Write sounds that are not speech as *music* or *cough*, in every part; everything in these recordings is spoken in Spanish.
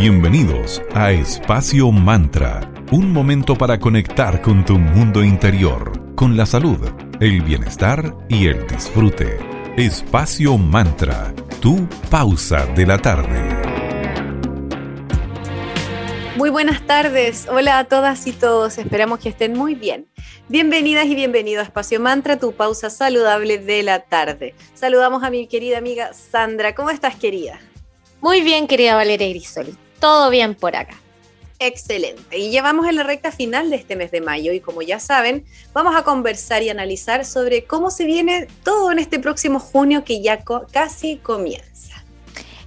Bienvenidos a Espacio Mantra, un momento para conectar con tu mundo interior, con la salud, el bienestar y el disfrute. Espacio Mantra, tu pausa de la tarde. Muy buenas tardes, hola a todas y todos, esperamos que estén muy bien. Bienvenidas y bienvenidos a Espacio Mantra, tu pausa saludable de la tarde. Saludamos a mi querida amiga Sandra, ¿cómo estás querida? Muy bien, querida Valeria Grisoli. Todo bien por acá. Excelente. Y llevamos en la recta final de este mes de mayo y como ya saben, vamos a conversar y analizar sobre cómo se viene todo en este próximo junio que ya casi comienza.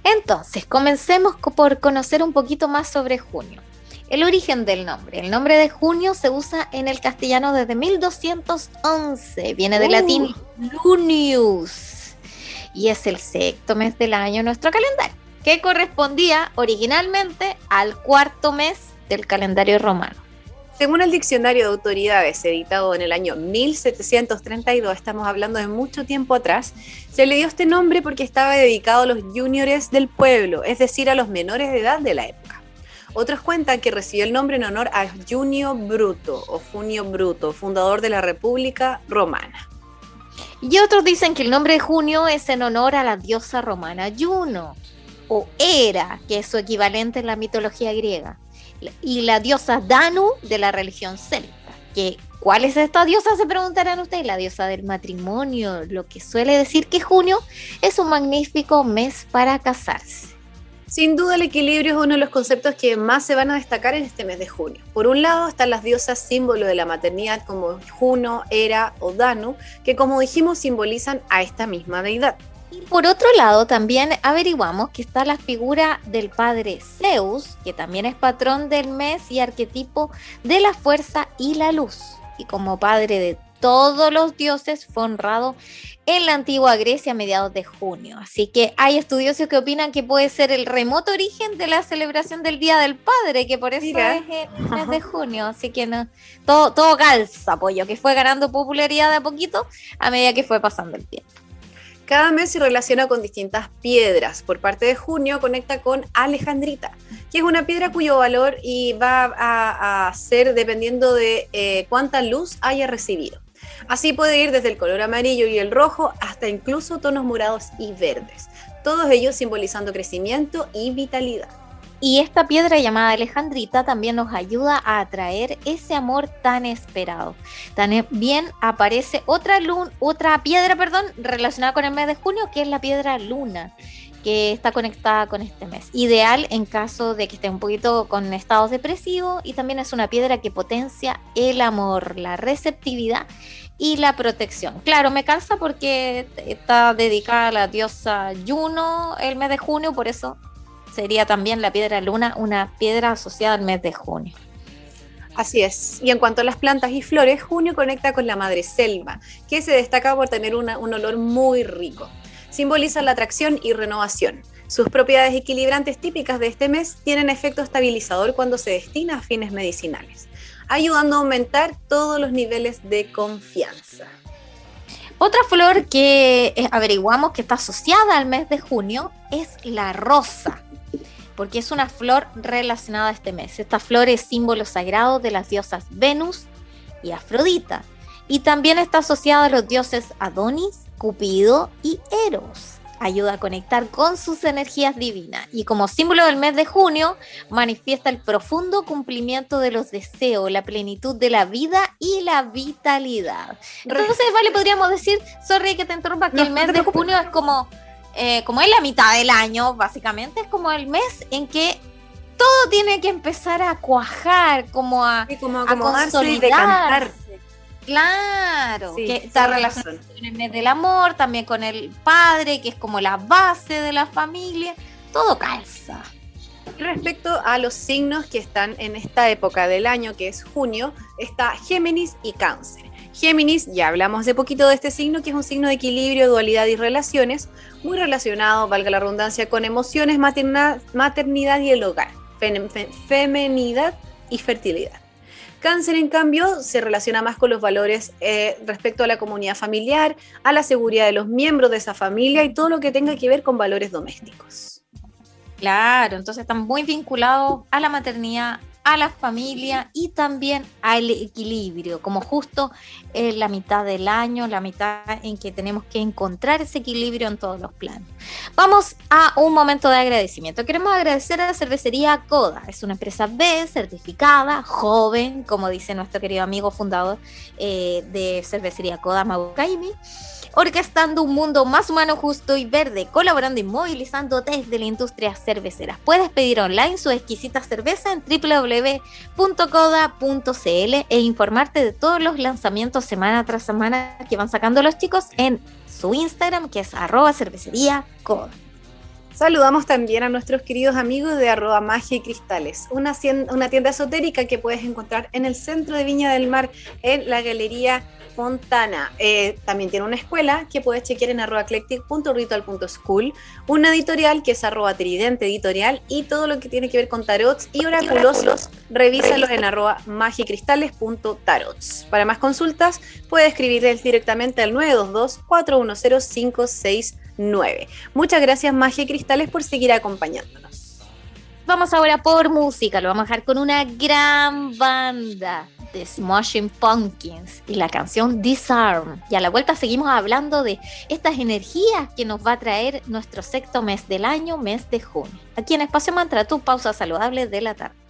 Entonces, comencemos por conocer un poquito más sobre junio. El origen del nombre. El nombre de junio se usa en el castellano desde 1211. Viene del latín lunius y es el sexto mes del año en nuestro calendario que correspondía originalmente al cuarto mes del calendario romano. Según el diccionario de autoridades editado en el año 1732, estamos hablando de mucho tiempo atrás, se le dio este nombre porque estaba dedicado a los juniores del pueblo, es decir, a los menores de edad de la época. Otros cuentan que recibió el nombre en honor a Junio Bruto o Junio Bruto, fundador de la República Romana. Y otros dicen que el nombre de Junio es en honor a la diosa romana Juno, o Hera, que es su equivalente en la mitología griega, y la diosa Danu de la religión celta. Que, ¿Cuál es esta diosa? Se preguntarán ustedes. La diosa del matrimonio, lo que suele decir que junio es un magnífico mes para casarse. Sin duda el equilibrio es uno de los conceptos que más se van a destacar en este mes de junio. Por un lado están las diosas símbolo de la maternidad como Juno, Hera o Danu, que como dijimos simbolizan a esta misma deidad. Por otro lado, también averiguamos que está la figura del padre Zeus, que también es patrón del mes y arquetipo de la fuerza y la luz. Y como padre de todos los dioses fue honrado en la antigua Grecia a mediados de junio. Así que hay estudiosos que opinan que puede ser el remoto origen de la celebración del Día del Padre, que por eso es el mes de junio. Así que no, todo, todo calza, apoyo, que fue ganando popularidad de a poquito a medida que fue pasando el tiempo. Cada mes se relaciona con distintas piedras. Por parte de junio conecta con Alejandrita, que es una piedra cuyo valor y va a, ser dependiendo de eh, cuánta luz haya recibido. Así puede ir desde el color amarillo y el rojo hasta incluso tonos morados y verdes, todos ellos simbolizando crecimiento y vitalidad. Y esta piedra llamada Alejandrita también nos ayuda a atraer ese amor tan esperado. También aparece otra, otra piedra perdón, relacionada con el mes de junio, que es la piedra luna que está conectada con este mes. Ideal en caso de que esté un poquito con estados depresivos y también es una piedra que potencia el amor, la receptividad y la protección. Claro, me cansa porque está dedicada a la diosa Juno el mes de junio, por eso sería también la piedra luna una piedra asociada al mes de junio. Así es. Y en cuanto a las plantas y flores, junio conecta con la madre selva, que se destaca por tener un olor muy rico. Simboliza la atracción y renovación. Sus propiedades equilibrantes típicas de este mes tienen efecto estabilizador cuando se destina a fines medicinales, ayudando a aumentar todos los niveles de confianza. Otra flor que eh, averiguamos que está asociada al mes de junio es la rosa porque es una flor relacionada a este mes. Esta flor es símbolo sagrado de las diosas Venus y Afrodita, y también está asociada a los dioses Adonis, Cupido y Eros. Ayuda a conectar con sus energías divinas y como símbolo del mes de junio manifiesta el profundo cumplimiento de los deseos, la plenitud de la vida y la vitalidad. Entonces, vale, podríamos decir, sorry que te interrumpa, que el mes de junio es como eh, como es la mitad del año, básicamente, es como el mes en que todo tiene que empezar a cuajar, como a, como a consolidarse. Claro, que está relacionado con el mes del amor, también con el padre, que es como la base de la familia, todo calza. Respecto a los signos que están en esta época del año, que es junio, está Géminis y Cáncer. Géminis, ya hablamos de poquito de este signo, que es un signo de equilibrio, dualidad y relaciones, muy relacionado, valga la redundancia, con emociones, maternidad, y el hogar, femenidad y fertilidad. Cáncer, en cambio, se relaciona más con los valores eh, respecto a la comunidad familiar, a la seguridad de los miembros de esa familia y todo lo que tenga que ver con valores domésticos. Claro, entonces están muy vinculados a la maternidad, a la familia y también al equilibrio, como justo en la mitad del año, la mitad en que tenemos que encontrar ese equilibrio en todos los planos. Vamos a un momento de agradecimiento. Queremos agradecer a la cervecería Coda. Es una empresa B certificada, joven, como dice nuestro querido amigo fundador eh, de cervecería Coda, Maukaimi orquestando un mundo más humano, justo y verde, colaborando y movilizando desde la industria cervecera. Puedes pedir online su exquisita cerveza en www.coda.cl e informarte de todos los lanzamientos semana tras semana que van sacando los chicos en su Instagram, que es arroba cervecería. Saludamos también a nuestros queridos amigos de arroba magia y cristales, una, tienda esotérica que puedes encontrar en el centro de Viña del Mar, en la Galería Fontana. Eh, también tiene una escuela que puedes chequear en arroba eclectic.ritual.school, una editorial que es arroba tridente editorial y todo lo que tiene que ver con tarots y oráculos, revísalos en arroba magicristales.tarots. Para más consultas, puedes escribirles directamente al 922-410-569. Muchas gracias Magia Cristales por seguir acompañándonos. Vamos ahora por música, lo vamos a dejar con una gran banda de Smashing Pumpkins y la canción Disarm. Y a la vuelta seguimos hablando de estas energías que nos va a traer nuestro sexto mes del año, mes de junio. Aquí en Espacio Mantra, tu pausa saludable de la tarde.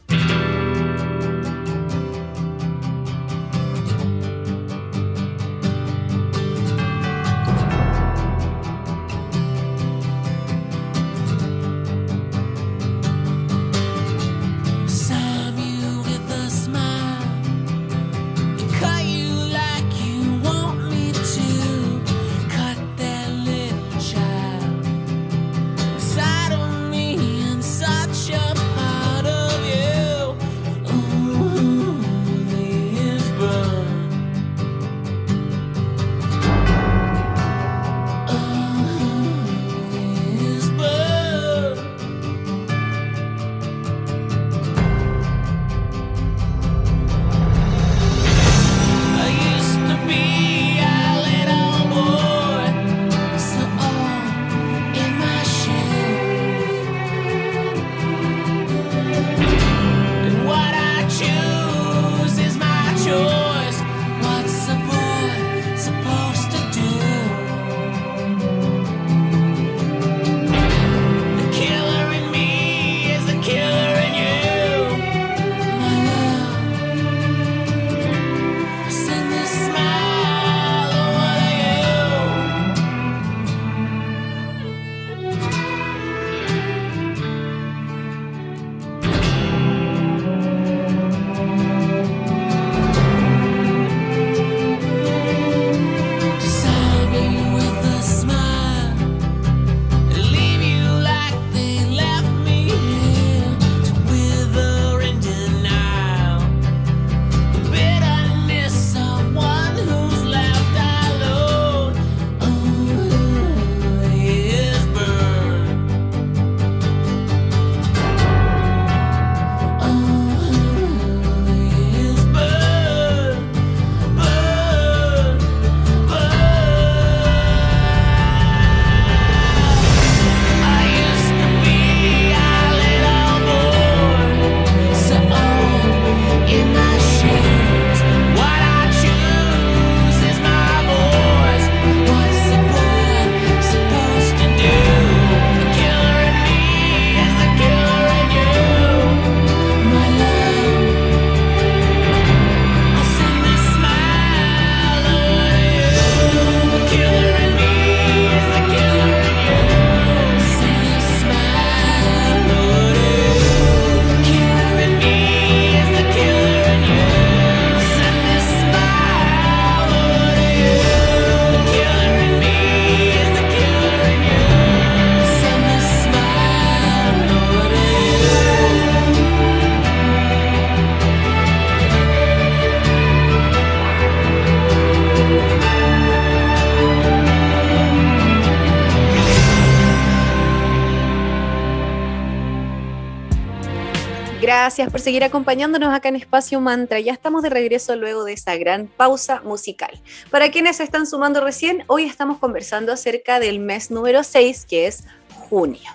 Por seguir acompañándonos acá en Espacio Mantra. Ya estamos de regreso luego de esa gran pausa musical. Para quienes se están sumando recién, hoy estamos conversando acerca del mes número 6, que es junio.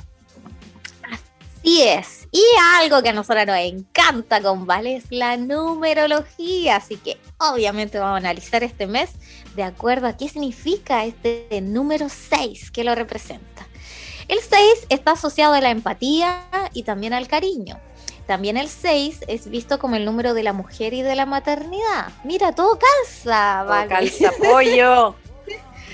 Así es. Y algo que a nosotros nos encanta con Vale es la numerología. Así que obviamente vamos a analizar este mes de acuerdo a qué significa este número 6 que lo representa. El 6 está asociado a la empatía y también al cariño. También el 6 es visto como el número de la mujer y de la maternidad. Mira, todo calza, ¿vale? calza *laughs* pollo.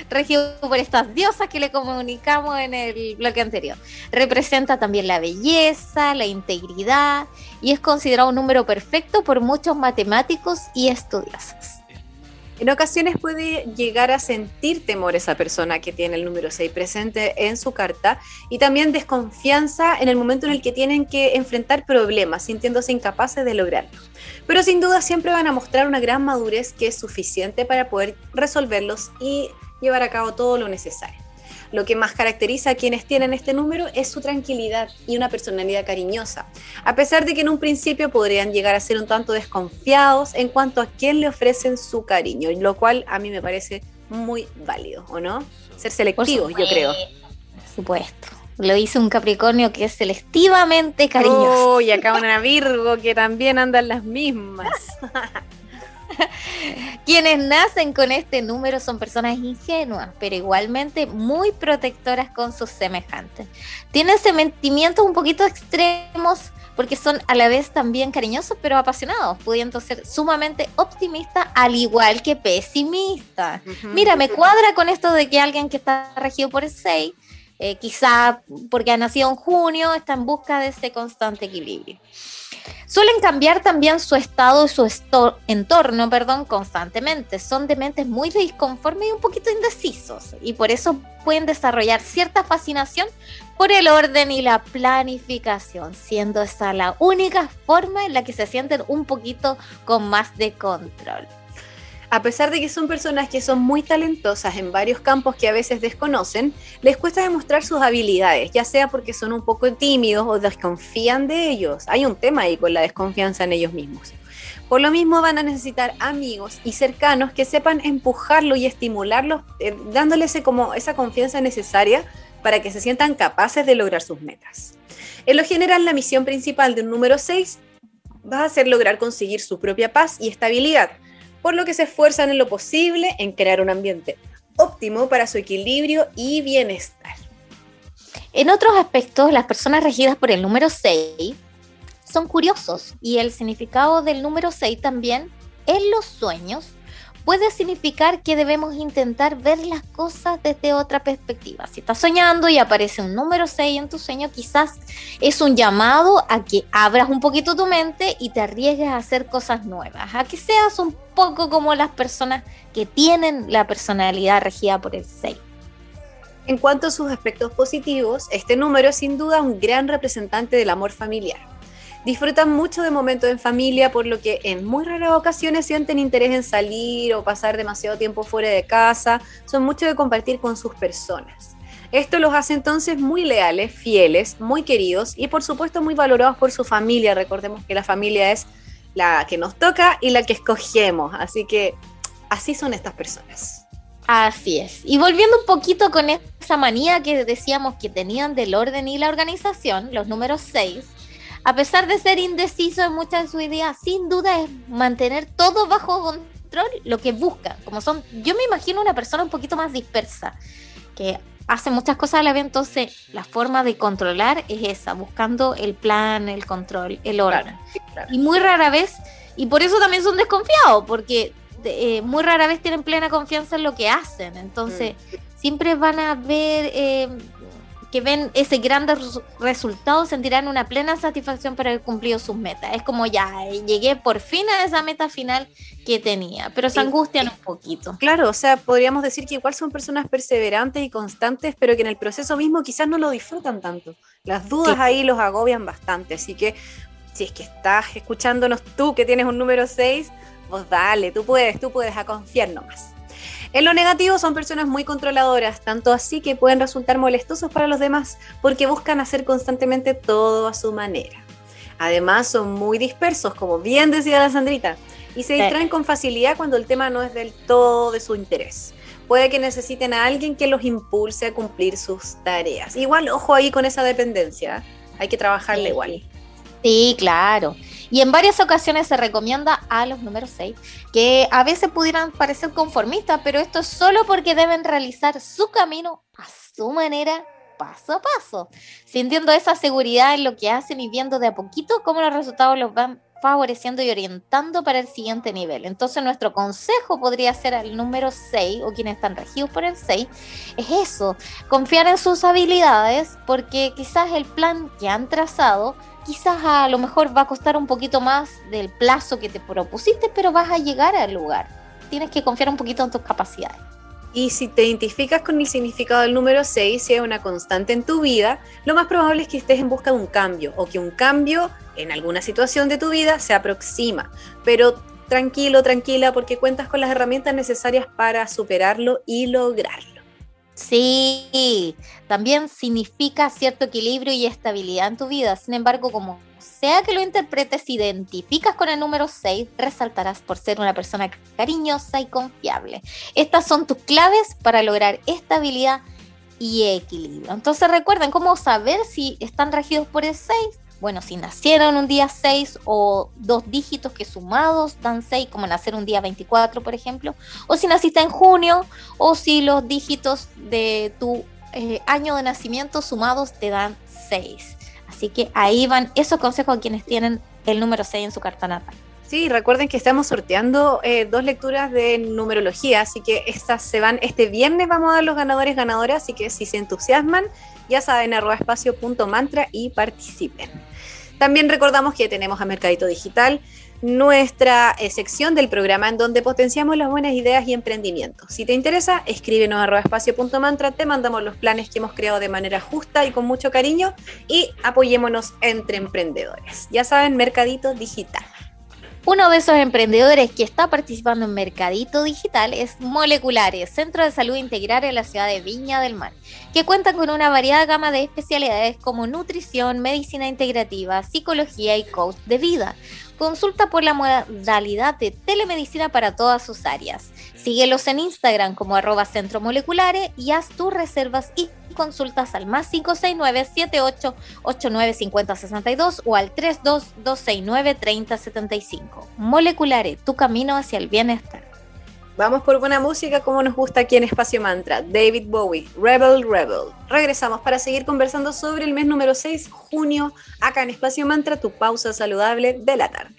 regido por estas diosas que le comunicamos en el bloque anterior. Representa también la belleza, la integridad y es considerado un número perfecto por muchos matemáticos y estudiosos. En ocasiones puede llegar a sentir temor esa persona que tiene el número 6 presente en su carta y también desconfianza en el momento en el que tienen que enfrentar problemas, sintiéndose incapaces de lograrlo. Pero sin duda siempre van a mostrar una gran madurez que es suficiente para poder resolverlos y llevar a cabo todo lo necesario. Lo que más caracteriza a quienes tienen este número es su tranquilidad y una personalidad cariñosa, a pesar de que en un principio podrían llegar a ser un tanto desconfiados en cuanto a quién le ofrecen su cariño, lo cual a mí me parece muy válido, ¿o no? Ser selectivos, yo creo. Por supuesto. Lo hizo un Capricornio que es selectivamente cariñoso. Oh, y acá una Virgo que también andan las mismas. *laughs* Quienes nacen con este número son personas ingenuas, pero igualmente muy protectoras con sus semejantes. Tienen sentimientos un poquito extremos porque son a la vez también cariñosos, pero apasionados, pudiendo ser sumamente optimistas al igual que pesimistas. Mira, me cuadra con esto de que alguien que está regido por el 6, eh, quizá porque ha nacido en junio, está en busca de ese constante equilibrio. Suelen cambiar también su estado y su entorno, perdón, constantemente. Son de mentes muy disconformes y un poquito indecisos y por eso pueden desarrollar cierta fascinación por el orden y la planificación, siendo esa la única forma en la que se sienten un poquito con más de control a pesar de que son personas que son muy talentosas en varios campos que a veces desconocen, les cuesta demostrar sus habilidades, ya sea porque son un poco tímidos o desconfían de ellos. Hay un tema ahí con la desconfianza en ellos mismos. Por lo mismo van a necesitar amigos y cercanos que sepan empujarlo y estimularlos, eh, dándoles como esa confianza necesaria para que se sientan capaces de lograr sus metas. En lo general, la misión principal de un número 6 va a ser lograr conseguir su propia paz y estabilidad, por lo que se esfuerzan en lo posible en crear un ambiente óptimo para su equilibrio y bienestar. En otros aspectos, las personas regidas por el número 6 son curiosos y el significado del número 6 también en los sueños puede significar que debemos intentar ver las cosas desde otra perspectiva. Si estás soñando y aparece un número 6 en tu sueño, quizás es un llamado a que abras un poquito tu mente y te arriesgues a hacer cosas nuevas, a que seas un poco como las personas que tienen la personalidad regida por el 6. En cuanto a sus aspectos positivos, este número es sin duda un gran representante del amor familiar disfrutan mucho de momentos en familia, por lo que en muy raras ocasiones sienten interés en salir o pasar demasiado tiempo fuera de casa, son mucho de compartir con sus personas. Esto los hace entonces muy leales, fieles, muy queridos y por supuesto muy valorados por su familia. Recordemos que la familia es la que nos toca y la que escogemos, así que así son estas personas. Así es. Y volviendo un poquito con esa manía que decíamos que tenían del orden y la organización, los números 6, a pesar de ser indeciso en muchas de sus ideas, sin duda es mantener todo bajo control lo que busca. Como son, yo me imagino una persona un poquito más dispersa, que hace muchas cosas a la vez, entonces la forma de controlar es esa, buscando el plan, el control, el orden. Y muy rara vez, y por eso también son desconfiados, porque eh, muy rara vez tienen plena confianza en lo que hacen, entonces mm. siempre van a ver... Eh, que ven ese gran resultado sentirán una plena satisfacción por haber cumplido sus metas. Es como ya, llegué por fin a esa meta final que tenía, pero se angustian un poquito. Claro, o sea, podríamos decir que igual son personas perseverantes y constantes, pero que en el proceso mismo quizás no lo disfrutan tanto. Las dudas ahí los agobian bastante, así que si es que estás escuchándonos tú que tienes un número 6, pues dale, tú puedes, tú puedes a confiar nomás. En lo negativo son personas muy controladoras, tanto así que pueden resultar molestosos para los demás porque buscan hacer constantemente todo a su manera. Además son muy dispersos, como bien decía la Sandrita, y se distraen con facilidad cuando el tema no es del todo de su interés. Puede que necesiten a alguien que los impulse a cumplir sus tareas. Igual, ojo ahí con esa dependencia. hay que trabajarle igual. Sí, claro. Y en varias ocasiones se recomienda a los números 6, que a veces pudieran parecer conformistas, pero esto es solo porque deben realizar su camino a su manera, paso a paso, sintiendo esa seguridad en lo que hacen y viendo de a poquito cómo los resultados los van favoreciendo y orientando para el siguiente nivel. Entonces nuestro consejo podría ser al número 6 o quienes están regidos por el 6, es eso, confiar en sus habilidades porque quizás el plan que han trazado, quizás a lo mejor va a costar un poquito más del plazo que te propusiste, pero vas a llegar al lugar. Tienes que confiar un poquito en tus capacidades. Y si te identificas con el significado del número 6, si es una constante en tu vida, lo más probable es que estés en busca de un cambio o que un cambio en alguna situación de tu vida se aproxima. Pero tranquilo, tranquila, porque cuentas con las herramientas necesarias para superarlo y lograrlo. Sí, también significa cierto equilibrio y estabilidad en tu vida. Sin embargo, como sea que lo interpretes, identificas con el número 6, resaltarás por ser una persona cariñosa y confiable. Estas son tus claves para lograr estabilidad y equilibrio. Entonces recuerden cómo saber si están regidos por el 6. Bueno, si nacieron un día 6 o dos dígitos que sumados dan 6, como nacer un día 24, por ejemplo, o si naciste en junio, o si los dígitos de tu eh, año de nacimiento sumados te dan 6. Así que ahí van esos consejos a quienes tienen el número 6 en su carta natal. Sí, recuerden que estamos sorteando eh, dos lecturas de numerología, así que estas se van este viernes, vamos a dar los ganadores ganadoras, así que si se entusiasman, ya saben, arroba espacio punto mantra y participen. También recordamos que tenemos a Mercadito Digital, nuestra eh, sección del programa en donde potenciamos las buenas ideas y emprendimientos. Si te interesa, escríbenos a espacio.mantra, te mandamos los planes que hemos creado de manera justa y con mucho cariño y apoyémonos entre emprendedores. Ya saben, Mercadito Digital. Uno de esos emprendedores que está participando en Mercadito Digital es Moleculares, Centro de Salud Integral en la ciudad de Viña del Mar, que cuenta con una variada gama de especialidades como nutrición, medicina integrativa, psicología y coach de vida. Consulta por la modalidad de telemedicina para todas sus áreas. Síguelos en Instagram como arroba centro moleculares y haz tus reservas y consultas al más 569 78 89 o al 32269 3075. Moleculares, tu camino hacia el bienestar. Vamos por buena música como nos gusta aquí en Espacio Mantra. David Bowie, Rebel Rebel. Regresamos para seguir conversando sobre el mes número 6, junio, acá en Espacio Mantra, tu pausa saludable de la tarde.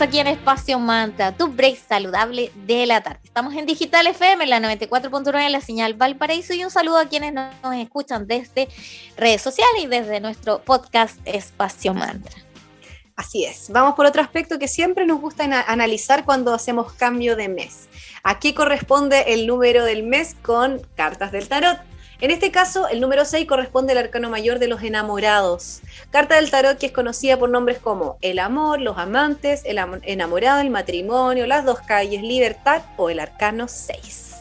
Aquí en Espacio Manta, tu break saludable de la tarde. Estamos en Digital FM, la 94.9 en la señal Valparaíso y un saludo a quienes nos, escuchan desde redes sociales y desde nuestro podcast Espacio Mantra. Así es. Vamos por otro aspecto que siempre nos gusta analizar cuando hacemos cambio de mes. Aquí corresponde el número del mes con cartas del tarot. En este caso, el número 6 corresponde al arcano mayor de los enamorados. Carta del tarot que es conocida por nombres como el amor, los amantes, el enamorado, el matrimonio, las dos calles, libertad o el arcano 6.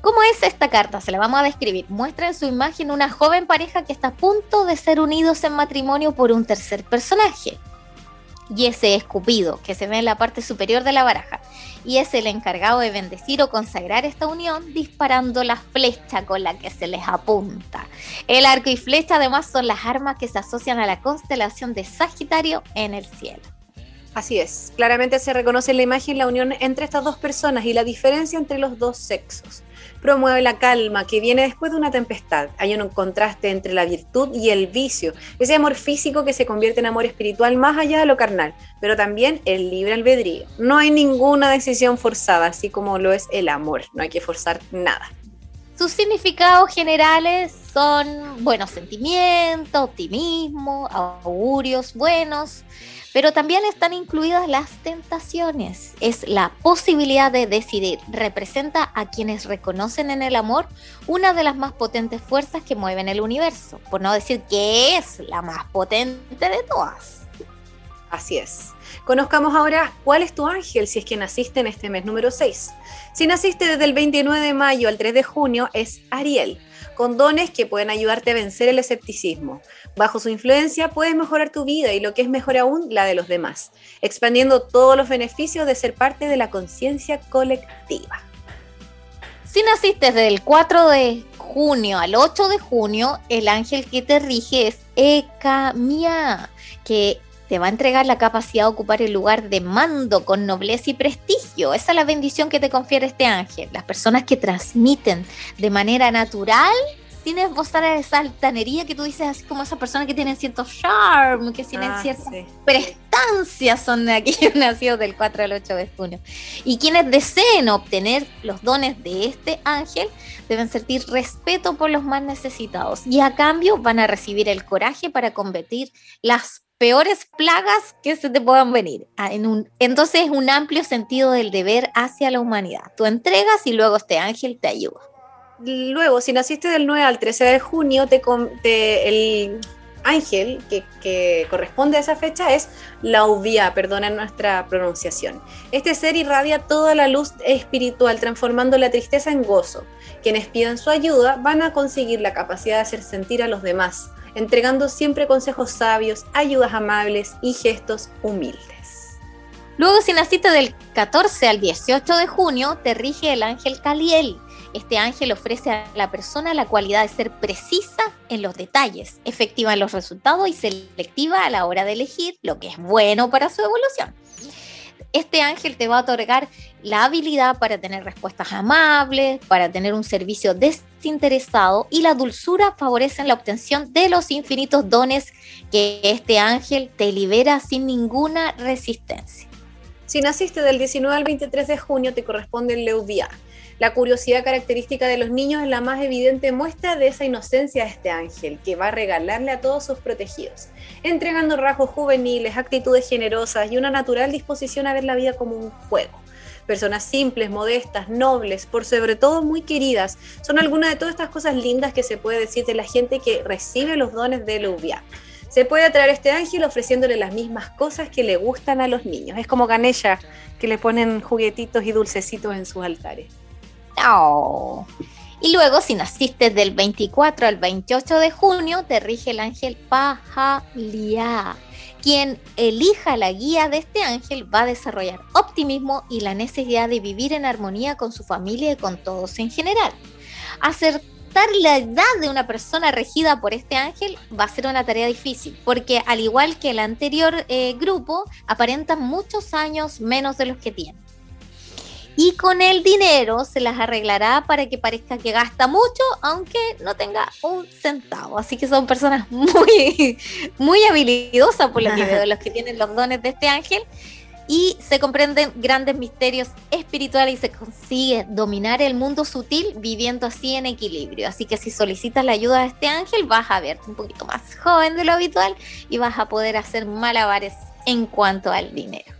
¿Cómo es esta carta? Se la vamos a describir. Muestra en su imagen una joven pareja que está a punto de ser unidos en matrimonio por un tercer personaje y ese es Cupido, que se ve en la parte superior de la baraja, y es el encargado de bendecir o consagrar esta unión disparando la flecha con la que se les apunta. El arco y flecha además son las armas que se asocian a la constelación de Sagitario en el cielo. Así es, claramente se reconoce en la imagen la unión entre estas dos personas y la diferencia entre los dos sexos promueve la calma que viene después de una tempestad. Hay un contraste entre la virtud y el vicio, ese amor físico que se convierte en amor espiritual más allá de lo carnal, pero también el libre albedrío. No hay ninguna decisión forzada, así como lo es el amor, no hay que forzar nada. Sus significados generales son buenos sentimientos, optimismo, augurios buenos, pero también están incluidas las tentaciones. Es la posibilidad de decidir. Representa a quienes reconocen en el amor una de las más potentes fuerzas que mueven el universo, por no decir que es la más potente de todas. Así es. Conozcamos ahora cuál es tu ángel si es que naciste en este mes número 6. Si naciste desde el 29 de mayo al 3 de junio, es Ariel con dones que pueden ayudarte a vencer el escepticismo. Bajo su influencia puedes mejorar tu vida y lo que es mejor aún, la de los demás, expandiendo todos los beneficios de ser parte de la conciencia colectiva. Si naciste desde el 4 de junio al 8 de junio, el ángel que te rige es Mia, que te va a entregar la capacidad de ocupar el lugar de mando con nobleza y prestigio. Esa es la bendición que te confiere este ángel. Las personas que transmiten de manera natural sin esbozar esa altanería que tú dices, así como esas personas que tienen cierto charm, que tienen ah, cierta prestancia, son de aquellos *laughs* nacidos del 4 al 8 de junio. Y quienes deseen obtener los dones de este ángel deben sentir respeto por los más necesitados y a cambio van a recibir el coraje para combatir las peores plagas que se te puedan venir. Ah, en un, entonces un amplio sentido del deber hacia la humanidad. Tú entregas y luego este ángel te ayuda. Luego, si naciste del 9 al 13 de junio, te, te el ángel que, corresponde a esa fecha es Lauvia, perdona nuestra pronunciación. Este ser irradia toda la luz espiritual, transformando la tristeza en gozo. Quienes pidan su ayuda van a conseguir la capacidad de hacer sentir a los demás, entregando siempre consejos sabios, ayudas amables y gestos humildes. Luego, si naciste del 14 al 18 de junio, te rige el ángel Caliel este ángel ofrece a la persona la cualidad de ser precisa en los detalles, efectiva en los resultados y selectiva a la hora de elegir lo que es bueno para su evolución. Este ángel te va a otorgar la habilidad para tener respuestas amables, para tener un servicio desinteresado y la dulzura favorecen la obtención de los infinitos dones que este ángel te libera sin ninguna resistencia. Si naciste del 19 al 23 de junio, te corresponde el Leuvia la curiosidad característica de los niños es la más evidente muestra de esa inocencia de este ángel, que va a regalarle a todos sus protegidos, entregando rasgos juveniles, actitudes generosas y una natural disposición a ver la vida como un juego. Personas simples, modestas, nobles, por sobre todo muy queridas, son algunas de todas estas cosas lindas que se puede decir de la gente que recibe los dones de Luvia. Se puede atraer a este ángel ofreciéndole las mismas cosas que le gustan a los niños. Es como Ganesha, que le ponen juguetitos y dulcecitos en sus altares. Y luego, si naciste del 24 al 28 de junio, te rige el ángel Pahalia. Quien elija la guía de este ángel va a desarrollar optimismo y la necesidad de vivir en armonía con su familia y con todos en general. Acertar la edad de una persona regida por este ángel va a ser una tarea difícil, porque al igual que el anterior eh, grupo, aparentan muchos años menos de los que tienen y con el dinero se las arreglará para que parezca que gasta mucho, aunque no tenga un centavo. Así que son personas *laughs* muy, muy habilidosas por lo que veo, *laughs* los que tienen los dones de este ángel. Y se comprenden grandes misterios espirituales y se consigue dominar el mundo sutil viviendo así en equilibrio. Así que si solicitas la ayuda de este ángel, vas a verte un poquito más joven de lo habitual y vas a poder hacer malabares en cuanto al dinero.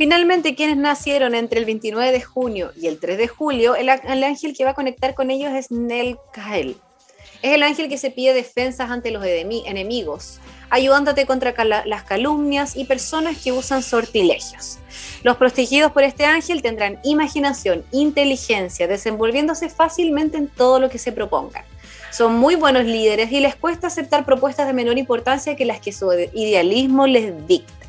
Finalmente, quienes nacieron entre el 29 de junio y el 3 de julio, el, ángel que va a conectar con ellos es Nelkael. Es el ángel que se pide defensas ante los enemigos, ayudándote contra las calumnias y personas que usan sortilegios. Los protegidos por este ángel tendrán imaginación, inteligencia, desenvolviéndose fácilmente en todo lo que se propongan. Son muy buenos líderes y les cuesta aceptar propuestas de menor importancia que las que su idealismo les dicta.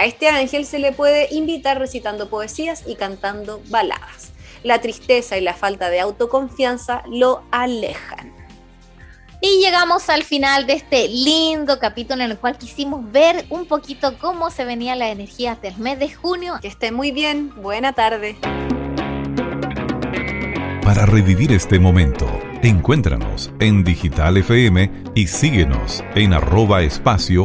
A este ángel se le puede invitar recitando poesías y cantando baladas. La tristeza y la falta de autoconfianza lo alejan. Y llegamos al final de este lindo capítulo en el cual quisimos ver un poquito cómo se venían las energías del mes de junio. Que esté muy bien, buena tarde. Para revivir este momento, encuéntranos en Digital FM y síguenos en arroba espacio